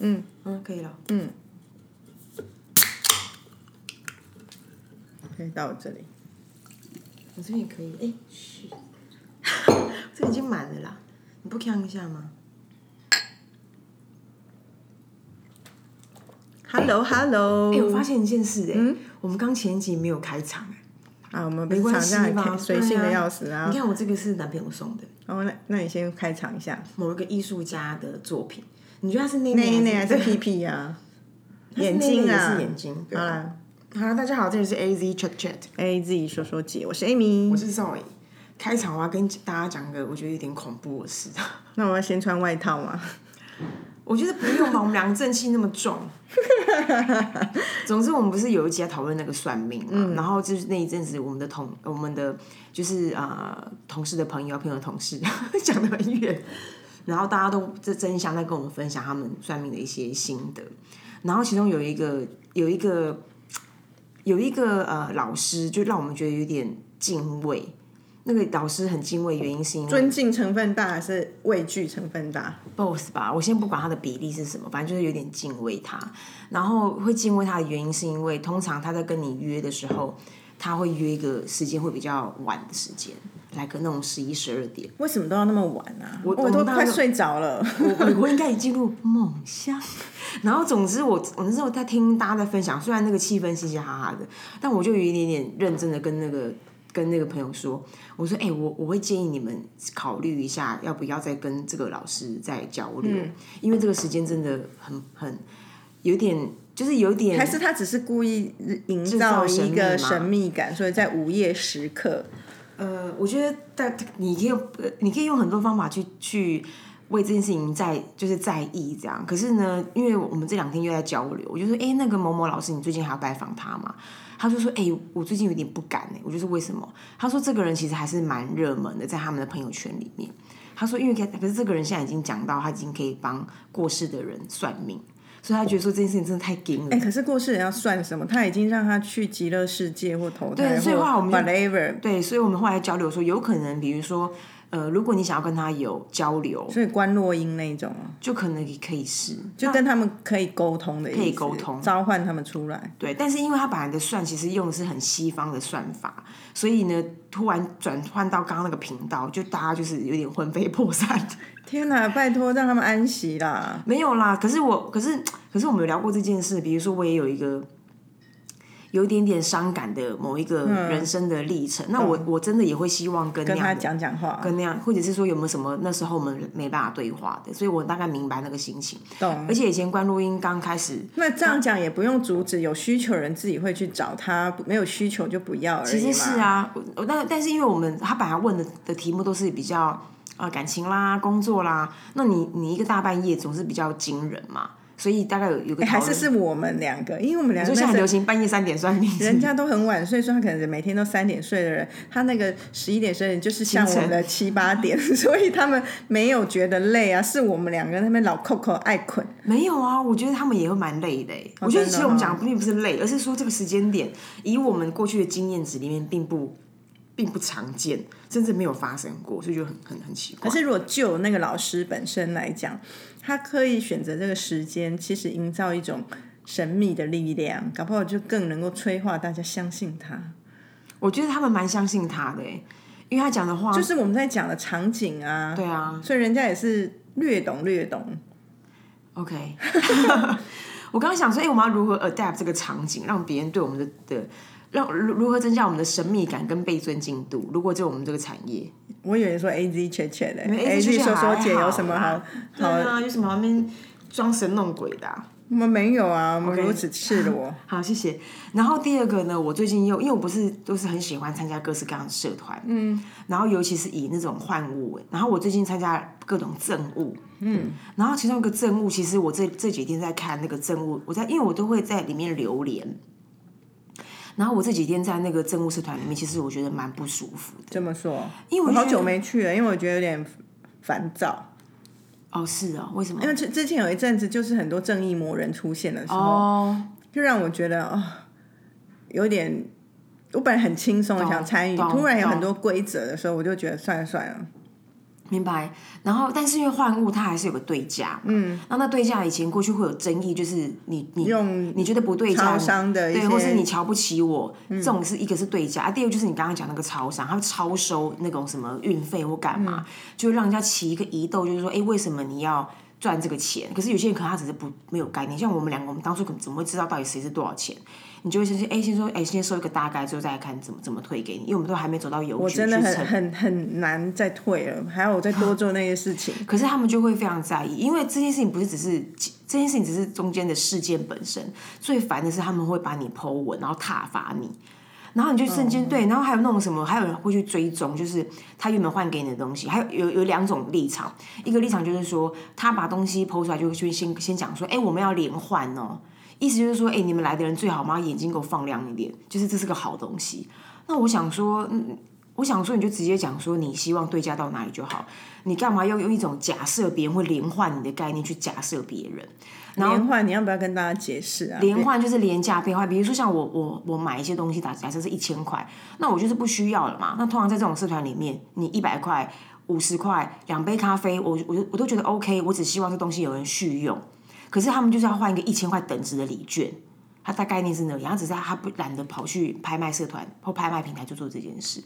嗯嗯，可以了。嗯，可以到我这里。我这边也可以。哎，嘘，这已经满了啦，你不看一下吗？Hello Hello，哎、我发现一件事、哎、我们刚前一集没有开场、哎，啊，我们没关系平常这样吧？随性的要死啊你。看我这个是男朋友送的，哦，那那你先开场一下。某一个艺术家的作品，你觉得他是内内还是屁屁呀？眼睛啊是眼睛。对好啦好了，大家好，这里是 A Z Chat Chat，，A Z 说说姐，我是 Amy 我。是 Zoe。开场我要跟大家讲个我觉得有点恐怖的事。那我要先穿外套吗？我觉得不用吧，我们两个正气那么重。总之，我们不是有一集在讨论那个算命嘛，然后就是那一阵子，我们的同我们的就是呃同事的朋友，朋友的同事讲的很远，然后大家都这争相在跟我们分享他们算命的一些心得，然后其中有一个有一个有一个呃老师，就让我们觉得有点敬畏。那个老师很敬畏，原因是因为尊敬成分大还是畏惧成分大？both 吧，我先不管他的比例是什么，反正就是有点敬畏他。然后会敬畏他的原因，是因为通常他在跟你约的时候，他会约一个时间会比较晚的时间，来个那种十一十二点。为什么都要那么晚啊？我我都快睡着了。我我 我应该已进入梦乡。然后总之我我那时候在听大家在分享，虽然那个气氛嘻嘻哈哈的，但我就有一点点认真的跟那个跟那个朋友说，我说哎、我我会建议你们考虑一下，要不要再跟这个老师再交流，因为这个时间真的很很有点就是有点还是他只是故意营造一个神秘感，所以在午夜时刻，呃，我觉得但你可以你可以用很多方法去去为这件事情在就是在意这样。可是呢，因为我们这两天又在交流，我就说，哎、那个某某老师，你最近还要拜访他吗？他就说，哎、我最近有点不敢哎、我就说为什么？他说这个人其实还是蛮热门的，在他们的朋友圈里面。他说，因为可是这个人现在已经讲到，他已经可以帮过世的人算命，所以他觉得说这件事情真的太惊了。哎、可是过世人要算什么？他已经让他去极乐世界或投胎，对所以或后来我们就 whatever，对，所以我们后来交流说，有可能，比如说，呃，如果你想要跟他有交流，所以关落音那种哦，就可能也可以试，就跟他们可以沟通的可以沟通召唤他们出来。对。但是因为他本来的算其实用的是很西方的算法，所以呢，突然转换到刚刚那个频道，就大家就是有点魂飞魄散。天哪，拜托让他们安息啦！没有啦，可是我，可是，可是我们有聊过这件事。比如说，我也有一个有一点点伤感的某一个人生的历程，那我我真的也会希望跟那跟他讲讲话，跟那样，或者是说有没有什么那时候我们没办法对话的，所以我大概明白那个心情。懂而？且以前关录音刚开始，那这样讲也不用阻止，有需求人自己会去找他，没有需求就不要而已其实是。啊，我我但但是因为我们他本来问的的题目都是比较呃感情啦、工作啦，那你你一个大半夜总是比较惊人嘛，所以大概有有个哎还是是我们两个，因为我们两个就现在流行半夜三点算命，人家都很晚睡，说他可能每天都三点睡的人，他那个十一点睡的人就是像我们的七八点，所以他们没有觉得累啊，是我们两个那边老扣扣爱困。没有啊，我觉得他们也会蛮累的欸、我觉得其实我们讲的并不是累，而是说这个时间点，以我们过去的经验值里面，并不并不常见，甚至没有发生过，所以就很很很奇怪。可是如果就那个老师本身来讲，他刻意选择这个时间，其实营造一种神秘的力量，搞不好就更能够催化大家相信他。我觉得他们蛮相信他的、欸，因为他讲的话就是我们在讲的场景啊，对啊所以人家也是略懂略懂。，OK。我刚刚想说，哎、我们要如何 adapt 这个场景，让别人对我们的的让如如何增加我们的神秘感跟被尊敬度？如果就我们这个产业，我以为说 A Z 切切的 A，A Z Z 说说姐有什么好啦对啊，有什么好那边装神弄鬼的、啊？我们没有啊，我们如此赤裸。好，谢谢。然后第二个呢，我最近又因为我不是都是很喜欢参加各式各样的社团，嗯，然后尤其是以那种换物，然后我最近参加各种政务，嗯，然后其中一个政务，其实我这这几天在看那个政务，我在因为我都会在里面留言。然后我这几天在那个政务社团里面，其实我觉得蛮不舒服的。这么说，因为我我好久没去了，因为我觉得有点烦躁。哦，是哦，为什么？因为之之前有一阵子，就是很多正义魔人出现的时候，哦，就让我觉得哦，有点。我本来很轻松的想参与，突然有很多规则的时候，我就觉得算了算了。明白。然后，但是因为换物它还是有个对价，嗯，那那对价以前过去会有争议，就是你你用你觉得不对价，超商的对，或是你瞧不起我，这种是一个是对价，啊第二个就是你刚刚讲那个超商，他会超收那种什么运费或干嘛，就让人家起一个疑窦，就是说，哎，为什么你要赚这个钱？可是有些人可能他只是不没有概念，像我们两个，我们当初可能怎么会知道到底谁是多少钱？你就会先先哎先说哎先收一个大概，之后再来看怎么怎么退给你，因为我们都还没走到邮局我真的很很很难再退了，还要我再多做那些事情。可是他们就会非常在意，因为这件事情不是只是这件事情只是中间的事件本身，最烦的是他们会把你剖文，然后挞伐你，然后你就瞬间、对，然后还有那种什么，还有人会去追踪，就是他原本换给你的东西，还有有有两种立场，一个立场就是说他把东西剖出来就会去先先讲说，哎，我们要连换哦。意思就是说，哎、你们来的人最好嘛，眼睛给我放亮一点，就是这是个好东西。那我想说，嗯，我想说，你就直接讲说你希望对价到哪里就好，你干嘛要用一种假设别人会连换你的概念去假设别人？连换你要不要跟大家解释啊？连换就是廉价变换，比如说像我我我买一些东西，打假设是一千块，那我就是不需要了嘛。那通常在这种社团里面，你一百块、五十块、两杯咖啡，我我我都觉得 OK，我只希望这东西有人续用。可是他们就是要换一个一千块等值的礼券，他大概念是那样，只是他不懒得跑去拍卖社团或拍卖平台去做这件事。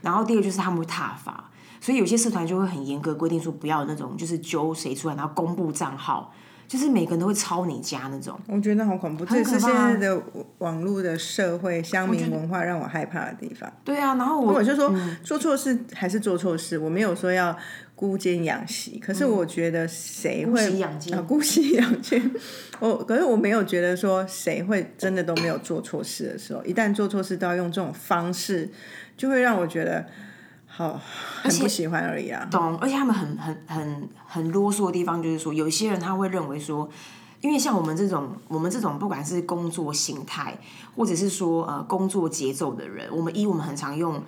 然后第二个就是他们会踏伐，所以有些社团就会很严格规定说不要那种就是揪谁出来，然后公布账号，就是每个人都会抄你家那种。我觉得好恐怖，这是现在的网络的社会乡民文化让我害怕的地方。对啊，然后我我就说做错事还是做错事，我没有说要孤奸养息，可是我觉得谁会啊姑息养奸？我可是我没有觉得说谁会真的都没有做错事的时候，一旦做错事都要用这种方式，就会让我觉得好很不喜欢而已啊。懂，而且他们很很很很啰嗦的地方就是说，有一些人他会认为说，因为像我们这种我们这种不管是工作形态，或者是说呃工作节奏的人，我们一我们很常用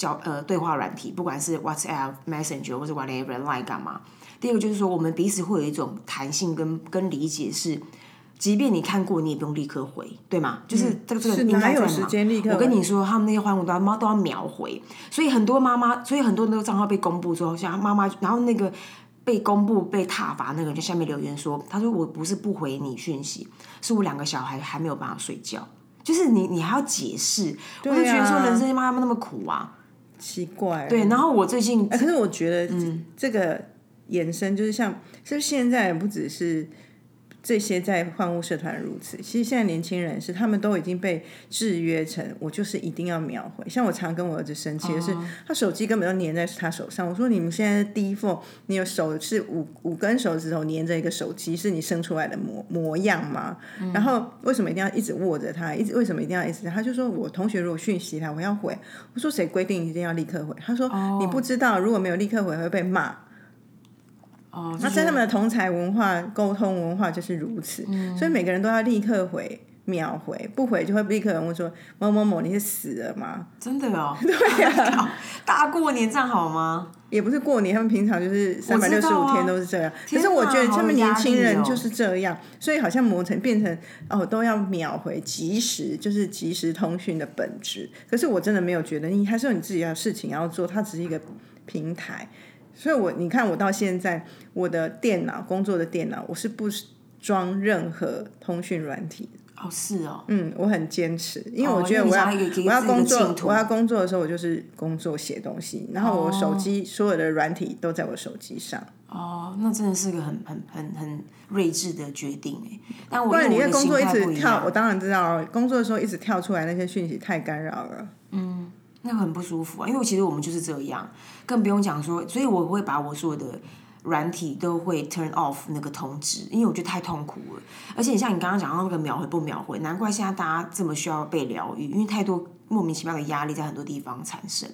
交呃对话软体，不管是 WhatsApp、Messenger 或者 whatever Line 干嘛。第二个就是说，我们彼此会有一种弹性跟跟理解是。即便你看过，你也不用立刻回，对吗？就是这个这个应该在嘛哪有时间立刻回我跟你说，他们那些欢呼都要妈都要秒回，所以很多妈妈，所以很多那个账号被公布之后，像妈妈，然后那个被公布被踏伐那个人就下面留言说，他说我不是不回你讯息，是我两个小孩还没有办法睡觉，就是你你还要解释，我就觉得说人生妈妈那么苦啊，奇怪，对。然后我最近哎可是我觉得嗯这个延伸就是像，是不是现在不只是这些在换物社团如此，其实现在年轻人是他们都已经被制约成，我就是一定要秒回。像我常跟我儿子生气的是，哦他手机根本就粘在他手上。我说你们现在第一 p 你有手是五五根手指头粘着一个手机，是你生出来的模模样吗？嗯然后为什么一定要一直握着它？一直为什么一定要一直？他就说我同学如果讯息他，我要回。我说谁规定一定要立刻回？他说、你不知道，如果没有立刻回会被骂。哦，那在他们的同才文化、沟通文化就是如此，所以每个人都要立刻回、秒回，不回就会立刻有人问说某某某你是死了吗？真的哦，对呀、大过年这样好吗？也不是过年，他们平常就是三百六十五天都是这样。可是我觉得他们年轻人就是这样，所以好像磨成变成哦都要秒回、及时，就是即时通讯的本质。可是我真的没有觉得你还是有你自己的事情要做，它只是一个平台。所以我你看我到现在我的电脑工作的电脑我是不装任何通讯软体的。哦，是哦，嗯，我很坚持，因为哦我觉得我要、我要工作我要工作的时候，我就是工作写东西，然后我手机、所有的软体都在我手机上，哦，那真的是个很很很很睿智的决定哎。但我不然你在工作一直跳，我当然知道哦，工作的时候一直跳出来那些讯息太干扰了。那很不舒服啊，因为其实我们就是这样，更不用讲说，所以我会把我所有的软体都会 turn off 那个通知，因为我觉得太痛苦了。而且像你刚刚讲到那个秒回不秒回，难怪现在大家这么需要被疗愈，因为太多莫名其妙的压力在很多地方产生。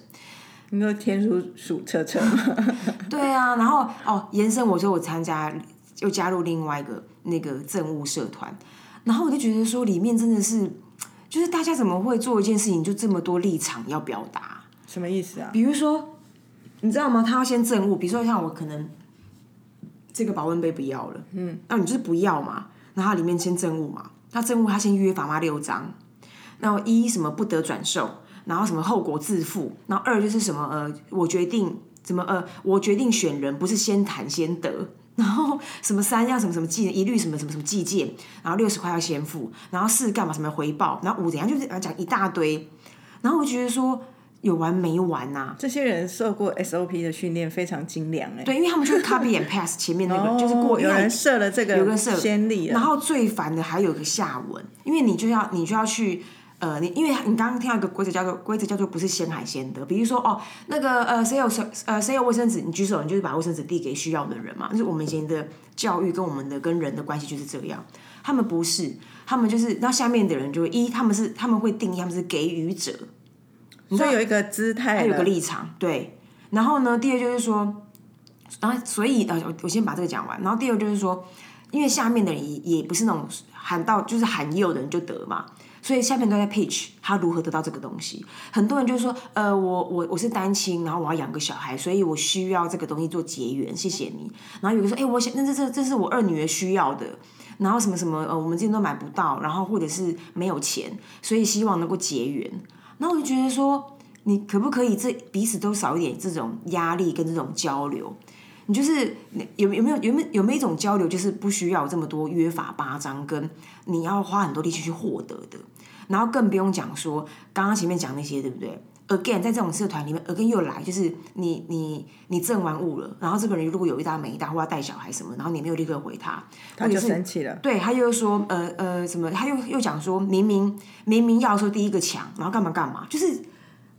你说天竺鼠车车吗？对啊，然后哦，延伸我说我参加又加入另外一个那个政务社团，然后我就觉得说里面真的是，就是大家怎么会做一件事情就这么多立场要表达？什么意思啊？比如说，你知道吗？他要先证物，比如说像我可能这个保温杯不要了，嗯，那你就是不要嘛，然后它里面先证物嘛，那证物他先约法妈六章，然后一什么不得转售，然后什么后果自负，然后二就是什么呃，我决定怎么呃，我决定选人不是先谈先得，然后什么三要什么什么计，一律什么什么什么计件，然后六十块要先付，然后四干嘛什么回报，然后五怎样，就是讲一大堆，然后我觉得说有完没完呐、这些人受过 SOP 的训练非常精良哎。对，因为他们就是 copy and pass 前面那个，就是过有人设了这个有人设先例，然后最烦的还有一个下文，因为你就要你就要去。呃，你因为你刚刚听到一个规则叫做规则叫做不是先海先得，比如说哦，那个呃谁有手呃谁有卫生纸，你举手，你就是把卫生纸递给需要的人嘛。就是我们以前的教育跟我们的跟人的关系就是这样，他们不是，他们就是，然后下面的人就会一他们是他们会定义他们是给予者，所以有一个姿态，有个立场，对。然后呢，第二就是说，然后所以呃，我我先把这个讲完。然后第二就是说，因为下面的人也也不是那种喊到就是喊有的人就得嘛，所以下面都在 pitch 他如何得到这个东西。很多人就说，呃，我我我是单亲，然后我要养个小孩，所以我需要这个东西做结缘，谢谢你。然后有个说，哎，我想，那这这这是我二女儿需要的。然后什么什么呃，我们这边都买不到，然后或者是没有钱，所以希望能够结缘。然后我就觉得说。你可不可以这彼此都少一点这种压力跟这种交流？你就是有有没有有没有有没有一种交流，就是不需要这么多约法八章，跟你要花很多力气去获得的。然后更不用讲说刚刚前面讲那些，对不对？Again，在这种社团里面，Again 又来，就是你你你挣完物了，然后这个人如果有一搭没一搭，或要带小孩什么，然后你没有立刻回他，他就生气了。对他又说呃呃什么，他又又讲说明明明明要说第一个抢，然后干嘛干嘛，就是。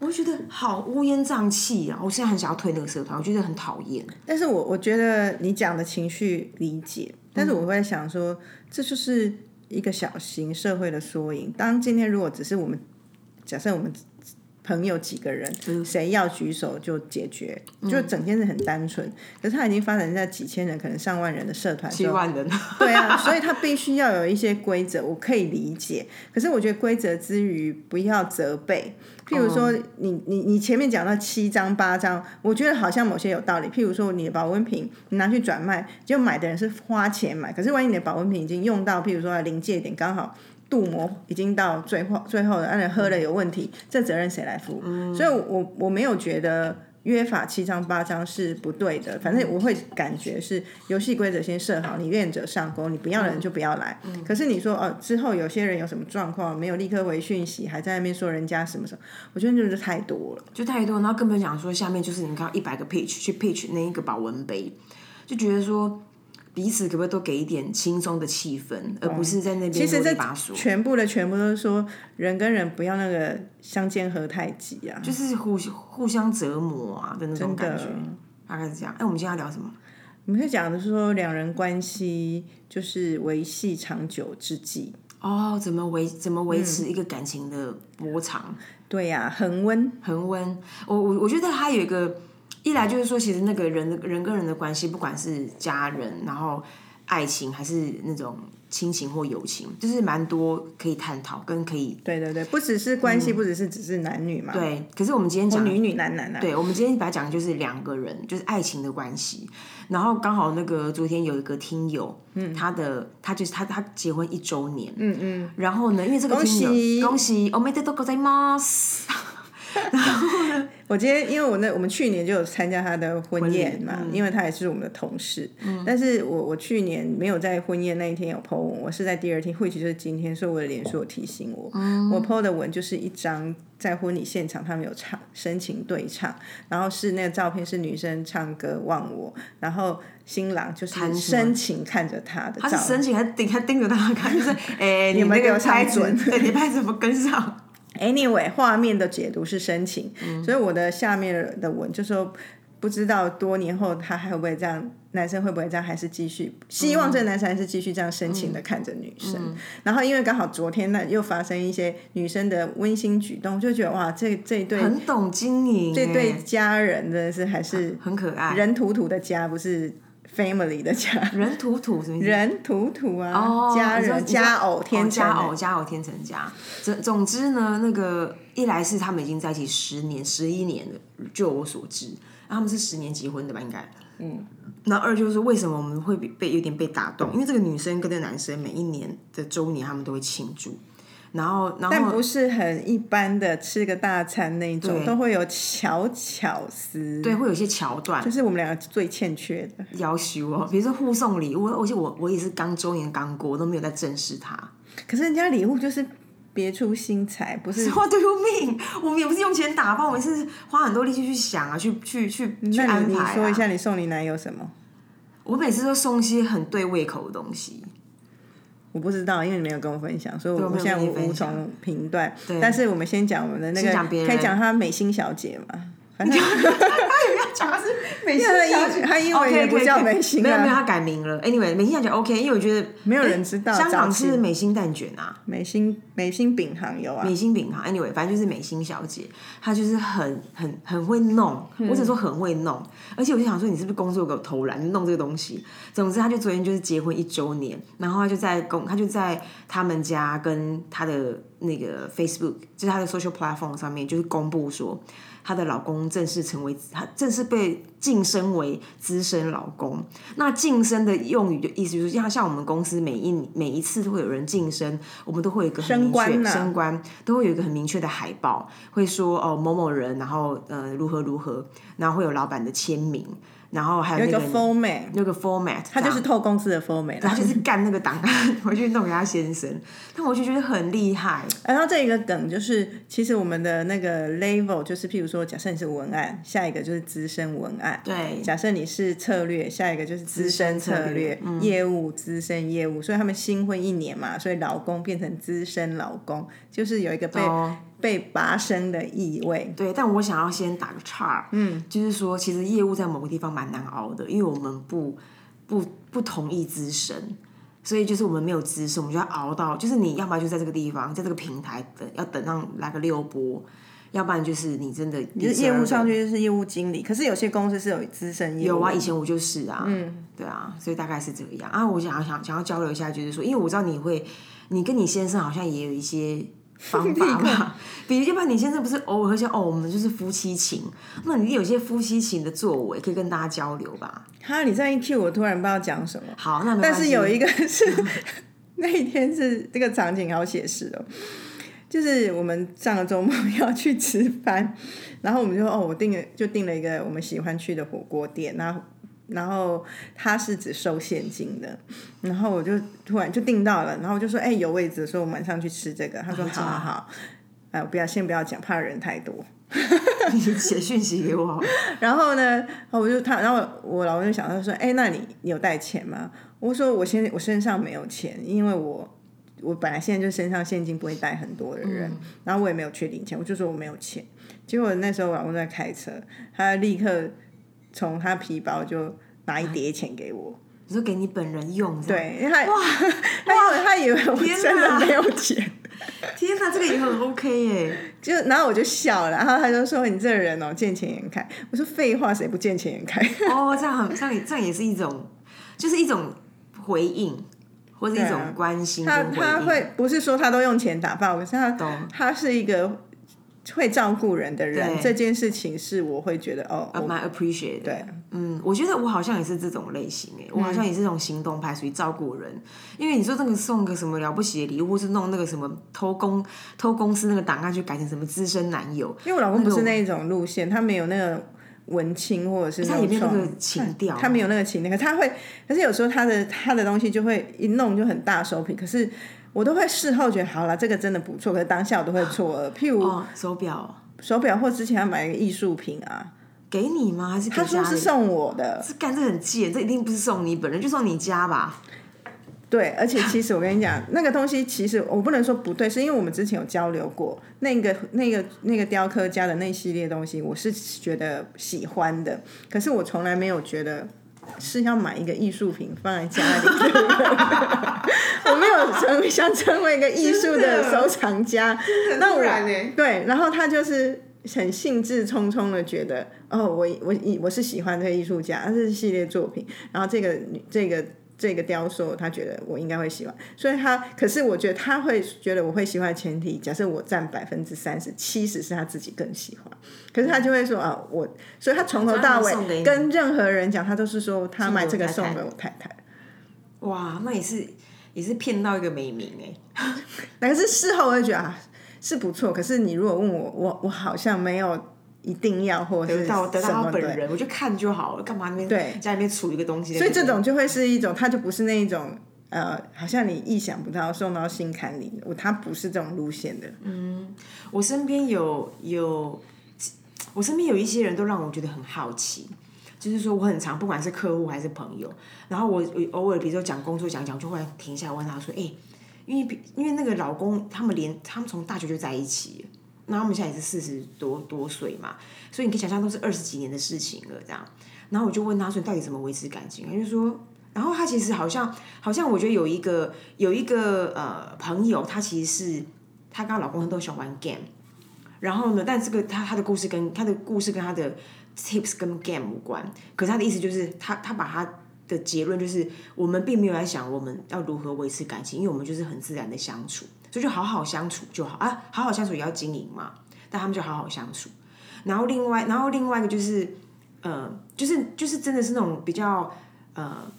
我觉得好乌烟瘴气啊！我现在很想要退那个社团，我觉得很讨厌。但是我我觉得你讲的情绪理解，但是我会想说，这就是一个小型社会的缩影。当今天如果只是我们假设我们朋友几个人，谁要举手就解决，就整件事很单纯。可是它已经发展在几千人，可能上万人的社团，七万人，对啊，所以它必须要有一些规则，我可以理解。可是我觉得规则之余，不要责备。譬如说，你你你前面讲到七张八张，我觉得好像某些有道理。譬如说，你的保温瓶你拿去转卖，就买的人是花钱买，可是万一你的保温瓶已经用到，譬如说临界点刚好。镀膜已经到最后最后了，而且喝了有问题，这责任谁来负？所以我我没有觉得约法七章八章是不对的，反正我会感觉是游戏规则先设好，你愿者上钩，你不要的人就不要来。可是你说哦，之后有些人有什么状况，没有立刻回讯息，还在那边说人家什么什么，我觉得就是太多了，就太多。然后根本讲说下面就是你看一百个 pitch 去 pitch 那一个保温杯，就觉得说。彼此可不可以多给一点轻松的气氛，而不是在那边其实这把。全部的全部都是说人跟人不要那个相煎何太急啊，就是互互相折磨啊的那种感觉，大概是这样。哎，我们今天要聊什么？我们是讲的是说两人关系就是维系长久之计哦，怎么维怎么维持一个感情的波长？对呀、恒温。恒温。我我我觉得它有一个。一来就是说，其实那个人的人跟人的关系，不管是家人，然后爱情，还是那种亲情或友情，就是蛮多可以探讨跟可以。对对对，不只是关系，不只是只是男女嘛。对，可是我们今天讲女女男男啊。对，我们今天把它讲的就是两个人，就是爱情的关系。然后刚好那个昨天有一个听友，嗯，他的他就是他他结婚一周年，嗯嗯。然后呢，因为这个听友恭喜おめでとうございます。 然后呢，我今天因为我那我们去年就有参加他的婚宴嘛，因为他也是我们的同事。嗯。但是我我去年没有在婚宴那一天有 po 文，我是在第二天，或许就是今天，所以我的脸书有提醒我。嗯。我 po 的文就是一张在婚礼现场他们有唱深情对唱，然后是那个照片是女生唱歌忘我，然后新郎就是深情看着他的。他是深情还盯还盯着他看，就是 哎，你们给我拍准，对你拍怎么跟上？Anyway，画面的解读是深情，所以我的下面的文就说，不知道多年后他还会不会这样，男生会不会这样，还是继续希望这个男生还是继续这样深情的看着女生。然后因为刚好昨天呢又发生一些女生的温馨举动，就觉得哇，这这一对很懂经营，这对家人真的是还是很可爱，人土土的家不是。Family 的家人土土什么？人土土啊，家人家偶天成家偶家偶天成家。总总之呢，那个一来是他们已经在一起十年、十一年了，就我所知，他们是十年结婚的吧？应该。嗯。那二就是为什么我们会被有点被打动？因为这个女生跟这个男生每一年的周年他们都会庆祝，然后然后但不是很一般的吃个大餐那种，都会有巧巧思。对，会有一些桥段就是我们两个最欠缺的。要求哦，比如说互送礼物，而且我我也是刚周年刚过，我都没有在正视他。可是人家礼物就是别出心裁，不是？What do you mean？我们也不是用钱打包，我们是花很多力气去想啊，去去去安排、啊。说一下，你送你男友什么？我每次都送一些很对胃口的东西。我不知道，因为你没有跟我分享，所以我现在无无从评断。但是我们先讲我们的那个，可以讲她美心小姐嘛？反正讲的是美因为她英她英文也不叫美心没有没有，他，改名了。Anyway，美心小姐 OK，因为我觉得没有人知道。香港是美心蛋卷啊，美心美心饼行有啊，美心饼行。Anyway，反正就是美心小姐，她就是很很很会弄，嗯我只能说很会弄。而且我就想说，你是不是工作给我偷懒弄这个东西？总之，她就昨天就是结婚一周年，然后她就在公，她就在他们家跟她的那个 Facebook，就是她的 social platform 上面，就是公布说。她的老公正式成为，她正式被晋升为资深老公。那晋升的用语的意思就是，像像我们公司每一每一次都会有人晋升，我们都会有一个很明确升官啊升官，都会有一个很明确的海报，会说哦某某人，然后呃如何如何，然后会有老板的签名，然后还有有一个那个 format，那个 format，他就是透公司的 format 他就是干那个档案 回去弄给他先生，但我就觉得很厉害。然后这一个梗就是，其实我们的那个 level 就是，譬如说，假设你是文案，下一个就是资深文案；对。假设你是策略，下一个就是资深策策略略；嗯。业务资深业务。所以他们新婚一年嘛，所以老公变成资深老公，就是有一个被、哦被拔升的意味。对，但我想要先打个岔，嗯，就是说，其实业务在某个地方蛮难熬的，因为我们不不不同意资深，所以就是我们没有资深，我们就要熬到，就是你要不然就在这个地方，在这个平台等，要等上来个六波，要不然就是你真的就是业务上去就是业务经理，可是有些公司是有资深业务。有啊，以前我就是啊，嗯，对啊，所以大概是这样啊。我想要想想要交流一下，就是说，因为我知道你会，你跟你先生好像也有一些方法嘛，比如要不然你先生不是偶尔会说哦，我们就是夫妻情，那你有些夫妻情的作为可以跟大家交流吧。哈，你这样一 Q 我突然不知道讲什么。好，那但是有一个是那一天是这个场景好写实哦，就是我们上个周末要去吃饭，然后我们就哦，我订了就订了一个我们喜欢去的火锅店，然后然后他是只收现金的，然后我就突然就订到了，然后我就说哎、有位置，所以我们晚上去吃这个，他说好好好，哎、我不要先不要讲，怕人太多。你写讯息给我 然后呢，我就他，然后我老公就想，他说：“哎，那你你有带钱吗？”我说：“我现我身上没有钱，因为我我本来现在就身上现金不会带很多的人，然后我也没有缺零钱，我就说我没有钱。结果那时候我老公在开车，他立刻从他皮包就拿一叠钱给我，你说给你本人用，对，因为他哇他以为他以为我天真的哪没有钱。天哪，这个也很 OK 耶。就然后我就笑了，然后他就说：“你这个人哦，见钱眼开。”我说：“废话，谁不见钱眼开？”哦，这样很这样也这样也是一种，就是一种回应，或者一种关心他。他会不是说他都用钱打发我，可是他懂他是一个会照顾人的人，对这件事情是我会觉得哦，蛮 appreciate 的。对，嗯，我觉得我好像也是这种类型诶，我好像也是这种行动派，属于照顾人。因为你说这个送个什么了不起的礼物，或是弄那个什么偷公偷公司那个档案去改成什么资深男友，因为我老公不是那一种路线，他没有那个文青或者是他那种创也没有那个情调，他没有那个情调，可他会，可是有时候他的他的东西就会一弄就很大手笔，可是我都会事后觉得好了，这个真的不错，可是当下我都会错愕，譬如哦，手表。手表或之前要买一个艺术品啊，给你吗？还是他说？是送我的，是干这很贱，这一定不是送你本人，就送你家吧？对，而且其实我跟你讲，那个东西其实我不能说不对，是因为我们之前有交流过，那个那个那个雕刻家的那系列东西，我是觉得喜欢的，可是我从来没有觉得是要买一个艺术品放在家里 我没有成为想成为一个艺术的收藏家，那我欸。对，然后他就是。很兴致冲冲的觉得，哦，我我我是喜欢这个艺术家，这是系列作品，然后这个这个这个雕塑，他觉得我应该会喜欢，所以他，可是我觉得他会觉得我会喜欢的前提，假设我占百分之三十，七十是他自己更喜欢，可是他就会说啊，我，所以他从头到尾跟任何人讲，他都是说他买这个送给我太太，哇，那也是也是骗到一个美名哎、但是事后我会觉得啊是不错，可是你如果问我，我我好像没有一定要或者得是到得到他什么的。本人，我就看就好了，干嘛那边对家里面储一个东西所以？这种就会是一种，他就不是那一种呃，好像你意想不到送到心坎里，我他不是这种路线的。嗯我身边有有，我身边有一些人都让我觉得很好奇，就是说我很常不管是客户还是朋友，然后我偶尔比如说讲工作讲讲，就会停下来问他说，哎、因为因为那个老公他们连他们从大学就在一起，那他们现在也是四十多多岁嘛，所以你可以想象都是二十几年的事情了这样。然后我就问他说：“你到底怎么维持感情？”他就说，然后他其实好像好像我觉得有一个有一个呃朋友，他其实是她跟她老公都喜欢玩 game，然后呢，但这个他他的故事跟他的故事跟他的 tips 跟 game 无关，可是他的意思就是他他把他的结论就是我们并没有在想我们要如何维持感情，因为我们就是很自然的相处，所以就好好相处就好。啊，好好相处也要经营嘛，但他们就好好相处。然后另外，然后另外一个就是，呃，就是就是真的是那种比较呃，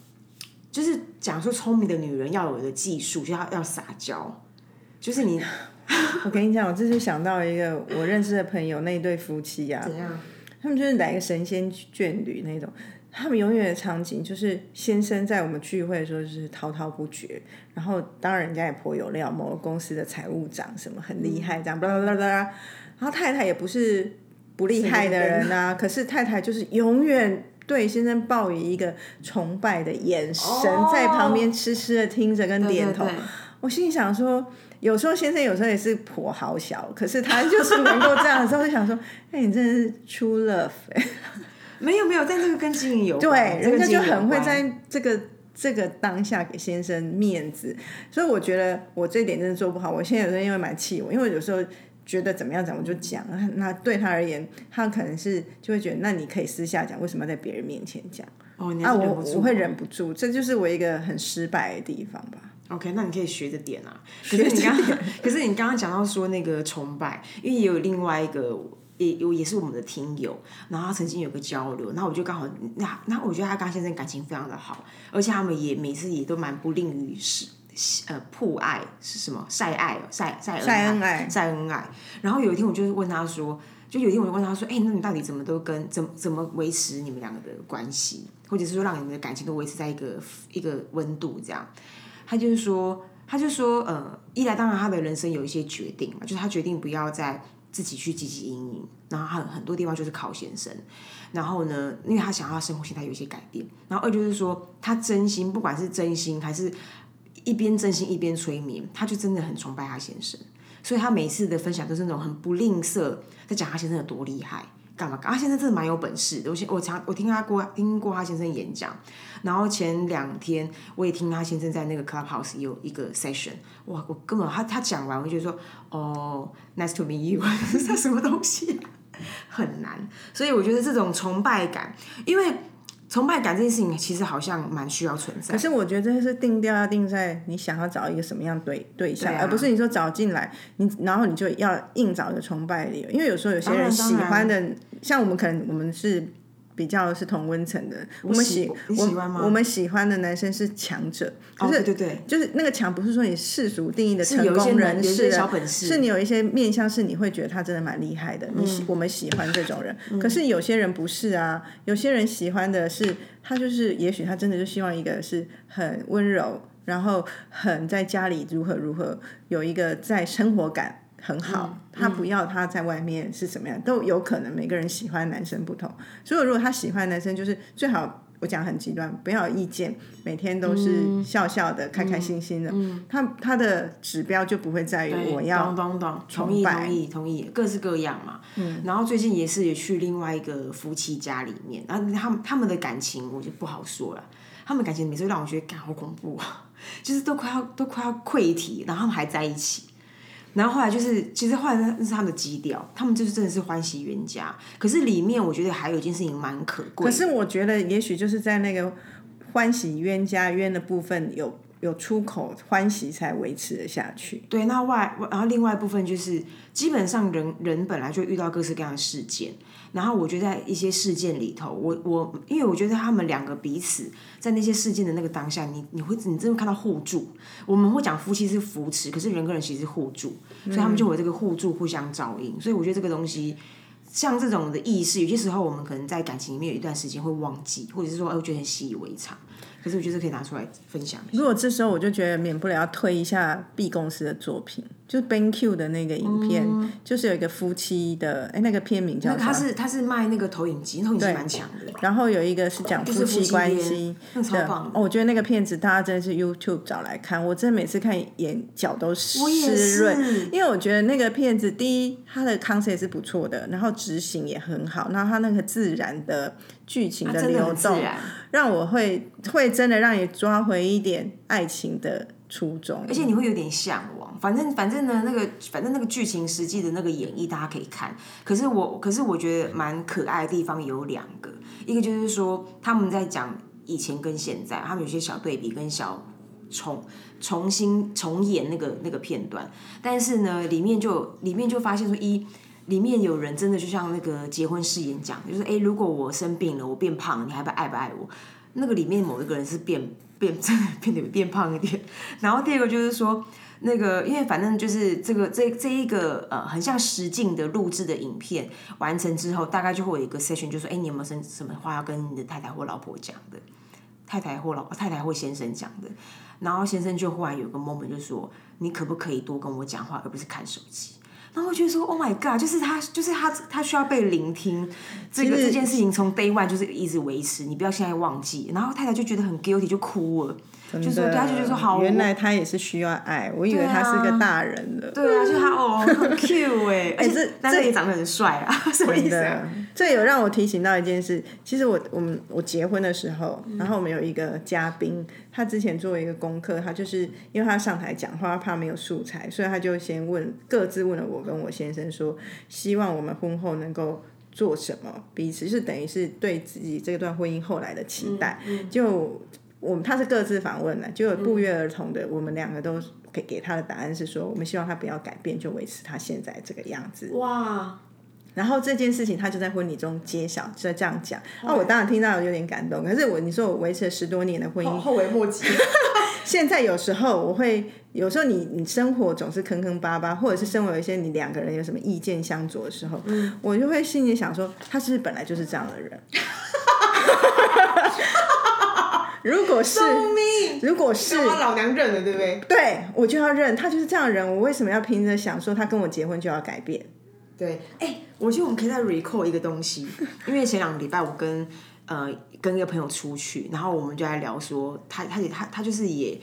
就是讲说聪明的女人要有的技术，就要要撒娇，就是你 我跟你讲，我这就想到一个我认识的朋友，那一对夫妻啊，怎样？他们就是来个神仙眷侣那种。他们永远的场景就是先生在我们聚会的时候就是滔滔不绝，然后当然人家也颇有料，某个公司的财务长什么很厉害这样，巴拉巴拉巴拉。然后太太也不是不厉害的人啊，可是太太就是永远对先生抱以一个崇拜的眼神，哦在旁边痴痴的听着跟点头。对对对我心里想说，有时候先生有时候也是婆好小，可是他就是能够这样的时候，就想说，哎、你真的是 true love 哎、没有没有，但这个跟经营有对，关，对人家就很会在这个这个当下给先生面子，所以我觉得我这一点真的做不好。我现在有时候因为蛮气我，因为有时候觉得怎么样讲我就讲，那那对他而言，他可能是就会觉得，那你可以私下讲，为什么要在别人面前讲？哦，你啊，我我会忍不住，这就是我一个很失败的地方吧。OK，那你可以学着点啊。可是你刚，可是你刚刚讲到说那个崇拜，因为也有另外一个，也有也是我们的听友，然后他曾经有个交流，然后我就刚好，那那我觉得他跟先生感情非常的好，而且他们也每次也都蛮不吝于是呃破爱是什么晒爱哦晒晒恩晒恩爱晒恩爱。然后有一天我就问他说，就有一天我就问他说，哎、那你到底怎么都跟怎么怎么维持你们两个的关系，或者是说让你们的感情都维持在一个一个温度这样？他就是说，他就说，呃，一来当然他的人生有一些决定嘛，就是他决定不要再自己去积极经营，然后很很多地方就是靠先生，然后呢，因为他想要生活形态有一些改变，然后二就是说，他真心，不管是真心还是一边真心一边催眠，他就真的很崇拜他先生，所以他每次的分享都是那种很不吝啬在讲他先生有多厉害。干嘛？阿先生真的蛮有本事的。我先我常我听他过听过他先生演讲，然后前两天我也听他先生在那个 Clubhouse 有一个 session，哇，我根本他他讲完，我就说，哦，nice to meet you，这 什么东西、很难。所以我觉得这种崇拜感，因为崇拜感这件事情其实好像蛮需要存在可。是我觉得这是定调要定在你想要找一个什么样对对象，而不是你说找进来，你然后你就要硬找一个崇拜的理由，因为有时候有些人喜欢的，像我们可能我们是。比较是同温层的，我们喜喜你喜欢吗我我们喜欢的男生是强者，哦，可是对对对，就是那个强，不是说你世俗定义的成功人士是你有一些面相是你会觉得他真的蛮厉害的，你嗯喜我们喜欢这种人。可是有些人不是啊，有些人喜欢的是他就是，也许他真的就希望一个是很温柔，然后很在家里如何如何有一个在生活感。很好，他不要他在外面是什么样，都有可能。每个人喜欢的男生不同，所以如果他喜欢的男生，就是最好我讲很极端，不要有意见，每天都是笑笑的、开开心心的。他他的指标就不会在于我要懂懂懂，同意同意同意，各式各样嘛。嗯，然后最近也是也去另外一个夫妻家里面，然后他们他们的感情我就不好说了，他们感情每次让我觉得，干好恐怖啊，就是都快要都快要溃体，然后他们还在一起。然后后来就是，其实后来那是他们的基调，他们就是真的是欢喜冤家。可是里面我觉得还有一件事情蛮可贵，可是我觉得也许就是在那个欢喜冤家冤的部分有有出口欢喜才维持的下去。对，那外然后另外一部分就是，基本上人人本来就遇到各式各样的事件，然后我觉得在一些事件里头，我我因为我觉得他们两个彼此在那些事件的那个当下，你你会你真的看到互助。我们会讲夫妻是扶持，可是人跟人其实是互助，所以他们就有这个互助互相照应。所以我觉得这个东西。像这种的意识，有些时候我们可能在感情里面有一段时间会忘记，或者是说，哎，我觉得很习以为常。可是我觉得可以拿出来分享。如果这时候我就觉得免不了要推一下 B 公司的作品，就是 BenQ 的那个影片，就是有一个夫妻的，哎，那个片名叫那个他是他是卖那个投影机，投影机蛮强的。然后有一个是讲夫妻关系的，哦，我觉得那个片子大家真的是 YouTube 找来看，我真的每次看眼角都湿润，因为我觉得那个片子第一它的 concept 是不错的，然后执行也很好，然后它那个自然的剧情的流动，让我会会真的让你抓回一点爱情的初衷，而且你会有点向往。反正反正呢，那个反正那个剧情实际的那个演绎大家可以看。可是我可是我觉得蛮可爱的地方有两个，一个就是说他们在讲以前跟现在，他们有些小对比跟小重重新重演那个那个片段。但是呢，里面就里面就发现说一。里面有人真的就像那个结婚誓言讲，就是哎，如果我生病了，我变胖了，你还不爱不爱我？那个里面某一个人是变 变真的变得变胖一点。然后第二个就是说，那个因为反正就是这个这这一个呃很像实境的录制的影片完成之后，大概就会有一个 session，就说哎，你有没有什什么话要跟你的太太或老婆讲的？太太或老太太或先生讲的？然后先生就忽然有个 moment 就说，你可不可以多跟我讲话，而不是看手机？然后我觉得说，Oh my God，就是他，就是他，他需要被聆听。这个这件事情从 Day One 就是一直维持，你不要现在忘记。然后太太就觉得很 guilty，就哭了。就说他就觉得说好，原来他也是需要爱，我以为他是个大人了。对啊，就他哦，很 cute 哎，而且但是也长得很帅啊，什么意思？这有让我提醒到一件事，其实我我们我结婚的时候，然后我们有一个嘉宾，他之前做一个功课，他就是因为他上台讲话，怕没有素材，所以他就先问各自问了我跟我先生说，希望我们婚后能够做什么，彼此是等于是对自己这段婚姻后来的期待，就。我们他是各自访问的，就有不约而同的，我们两个都给给他的答案是说，我们希望他不要改变，就维持他现在这个样子。哇！然后这件事情他就在婚礼中揭晓，就这样讲。那我当然听到有点感动，可是我你说我维持了十多年的婚姻，后悔莫及。现在有时候我会，有时候你你生活总是坑坑巴巴，或者是生活有一些你两个人有什么意见相左的时候，我就会心里想说，他是不是本来就是这样的人？如果是，如果是老娘认了，对不对？对，我就要认，他就是这样的人，我为什么要凭着想说他跟我结婚就要改变？对，哎，我觉得我们可以再 recall 一个东西，因为前两个礼拜我跟呃跟一个朋友出去，然后我们就在聊说，他他也他他就是也。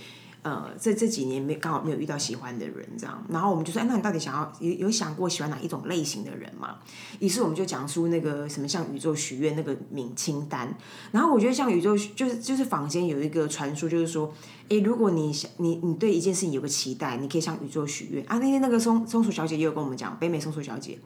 呃，这这几年没刚好没有遇到喜欢的人，这样，然后我们就说，哎，那你到底想要有有想过喜欢哪一种类型的人吗？于是我们就讲出那个什么像宇宙许愿那个名清单，然后我觉得像宇宙就是就是坊间有一个传说，就是说，哎，如果你想你你对一件事情有个期待，你可以向宇宙许愿啊。那天那个松松鼠小姐也有跟我们讲，北美松鼠小姐，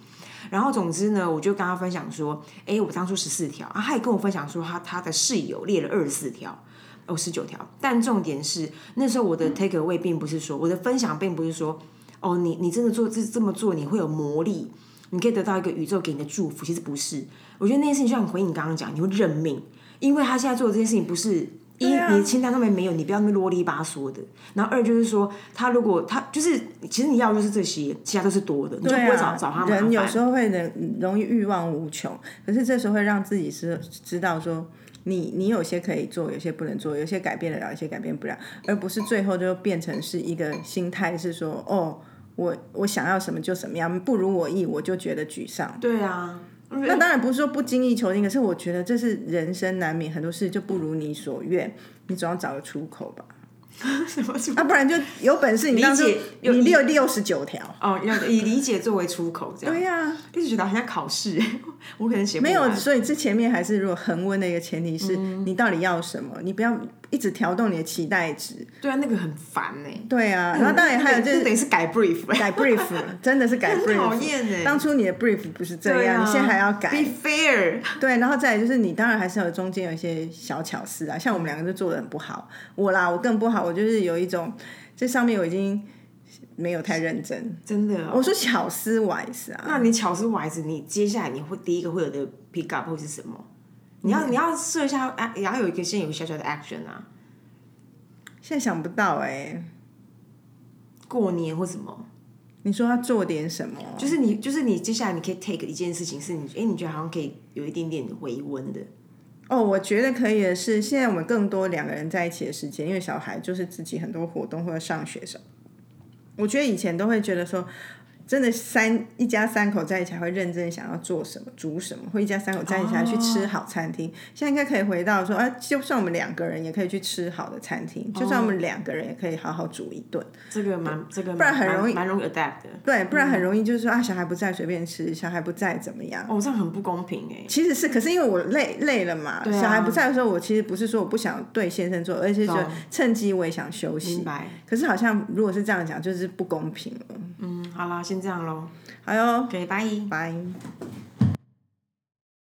然后总之呢，我就跟她分享说，哎，我当初十四条啊，她也跟我分享说，她她的室友列了二十四条。哦，十九条，但重点是那时候我的 take away 并不是说我的分享并不是说哦，你你真的做这这么做你会有魔力，你可以得到一个宇宙给你的祝福，其实不是。我觉得那件事情就像回应你刚刚讲，你会认命，因为他现在做的这件事情不是一你清单上面没有，你不要那么啰里吧嗦的。然后二就是说，他如果他就是其实你要就是这些，其他都是多的，你就不会找找他麻烦。人有时候会容容易欲望无穷，可是这时候会让自己是知道说。你你有些可以做，有些不能做，有些改变得了，有些改变不了，而不是最后就变成是一个心态，是说哦，我我想要什么就什么样，不如我意，我就觉得沮丧。对啊，那当然不是说不经意求进，可是我觉得这是人生难免，很多事就不如你所愿，你总要找个出口吧。什么？啊，不然就有本事你理解，你六六十九条哦，要以理解作为出口，这样对呀。一直觉得好像考试，我可能写没有，所以这前面还是如果恒温的一个前提是你到底要什么？你不要一直调动你的期待值。对啊，那个很烦呢、对啊，然后当然还有就是等于是改 brief，改 brief，真的是改 brief。讨厌哎。当初你的 brief 不是这样，你现在还要改。，be fair。对，然后再来就是你当然还是有中间有一些小巧思啊，像我们两个就做的很不好，我啦我更不好，我就是有一种这上面我已经没有太认真。真的、哦，我说巧思 wise 啊，那你巧思歪子，你接下来你会第一个会有的 pick up 会是什么？你要、你要设一下，啊也要有一个先有个小小的 action 啊，现在想不到哎、过年或什么，你说要做点什么？就是你就是你接下来你可以 take 一件事情，是你哎、你觉得好像可以有一点点回温的，哦，我觉得可以的是，现在我们更多两个人在一起的时间，因为小孩就是自己很多活动或者上学什么。我觉得以前都会觉得说，真的三一家三口在一起还会认真想要做什么、煮什么，或一家三口在一起还去吃好餐厅。现在应该可以回到说，啊，就算我们两个人也可以去吃好的餐厅，就算我们两个人也可以好好煮一顿。这个蛮这个不然很容易蛮容易 adapt 的。对，不然很容易就是说啊，小孩不在随便吃，小孩不在怎么样。哦，这样很不公平哎。其实是，可是因为我累累了嘛，啊小孩不在的时候，我其实不是说我不想对先生做，而且就趁机我也想休息明。白。可是好像如果是这样讲，就是不公平了。嗯，好啦，先这样喽。好哟，对，拜。拜。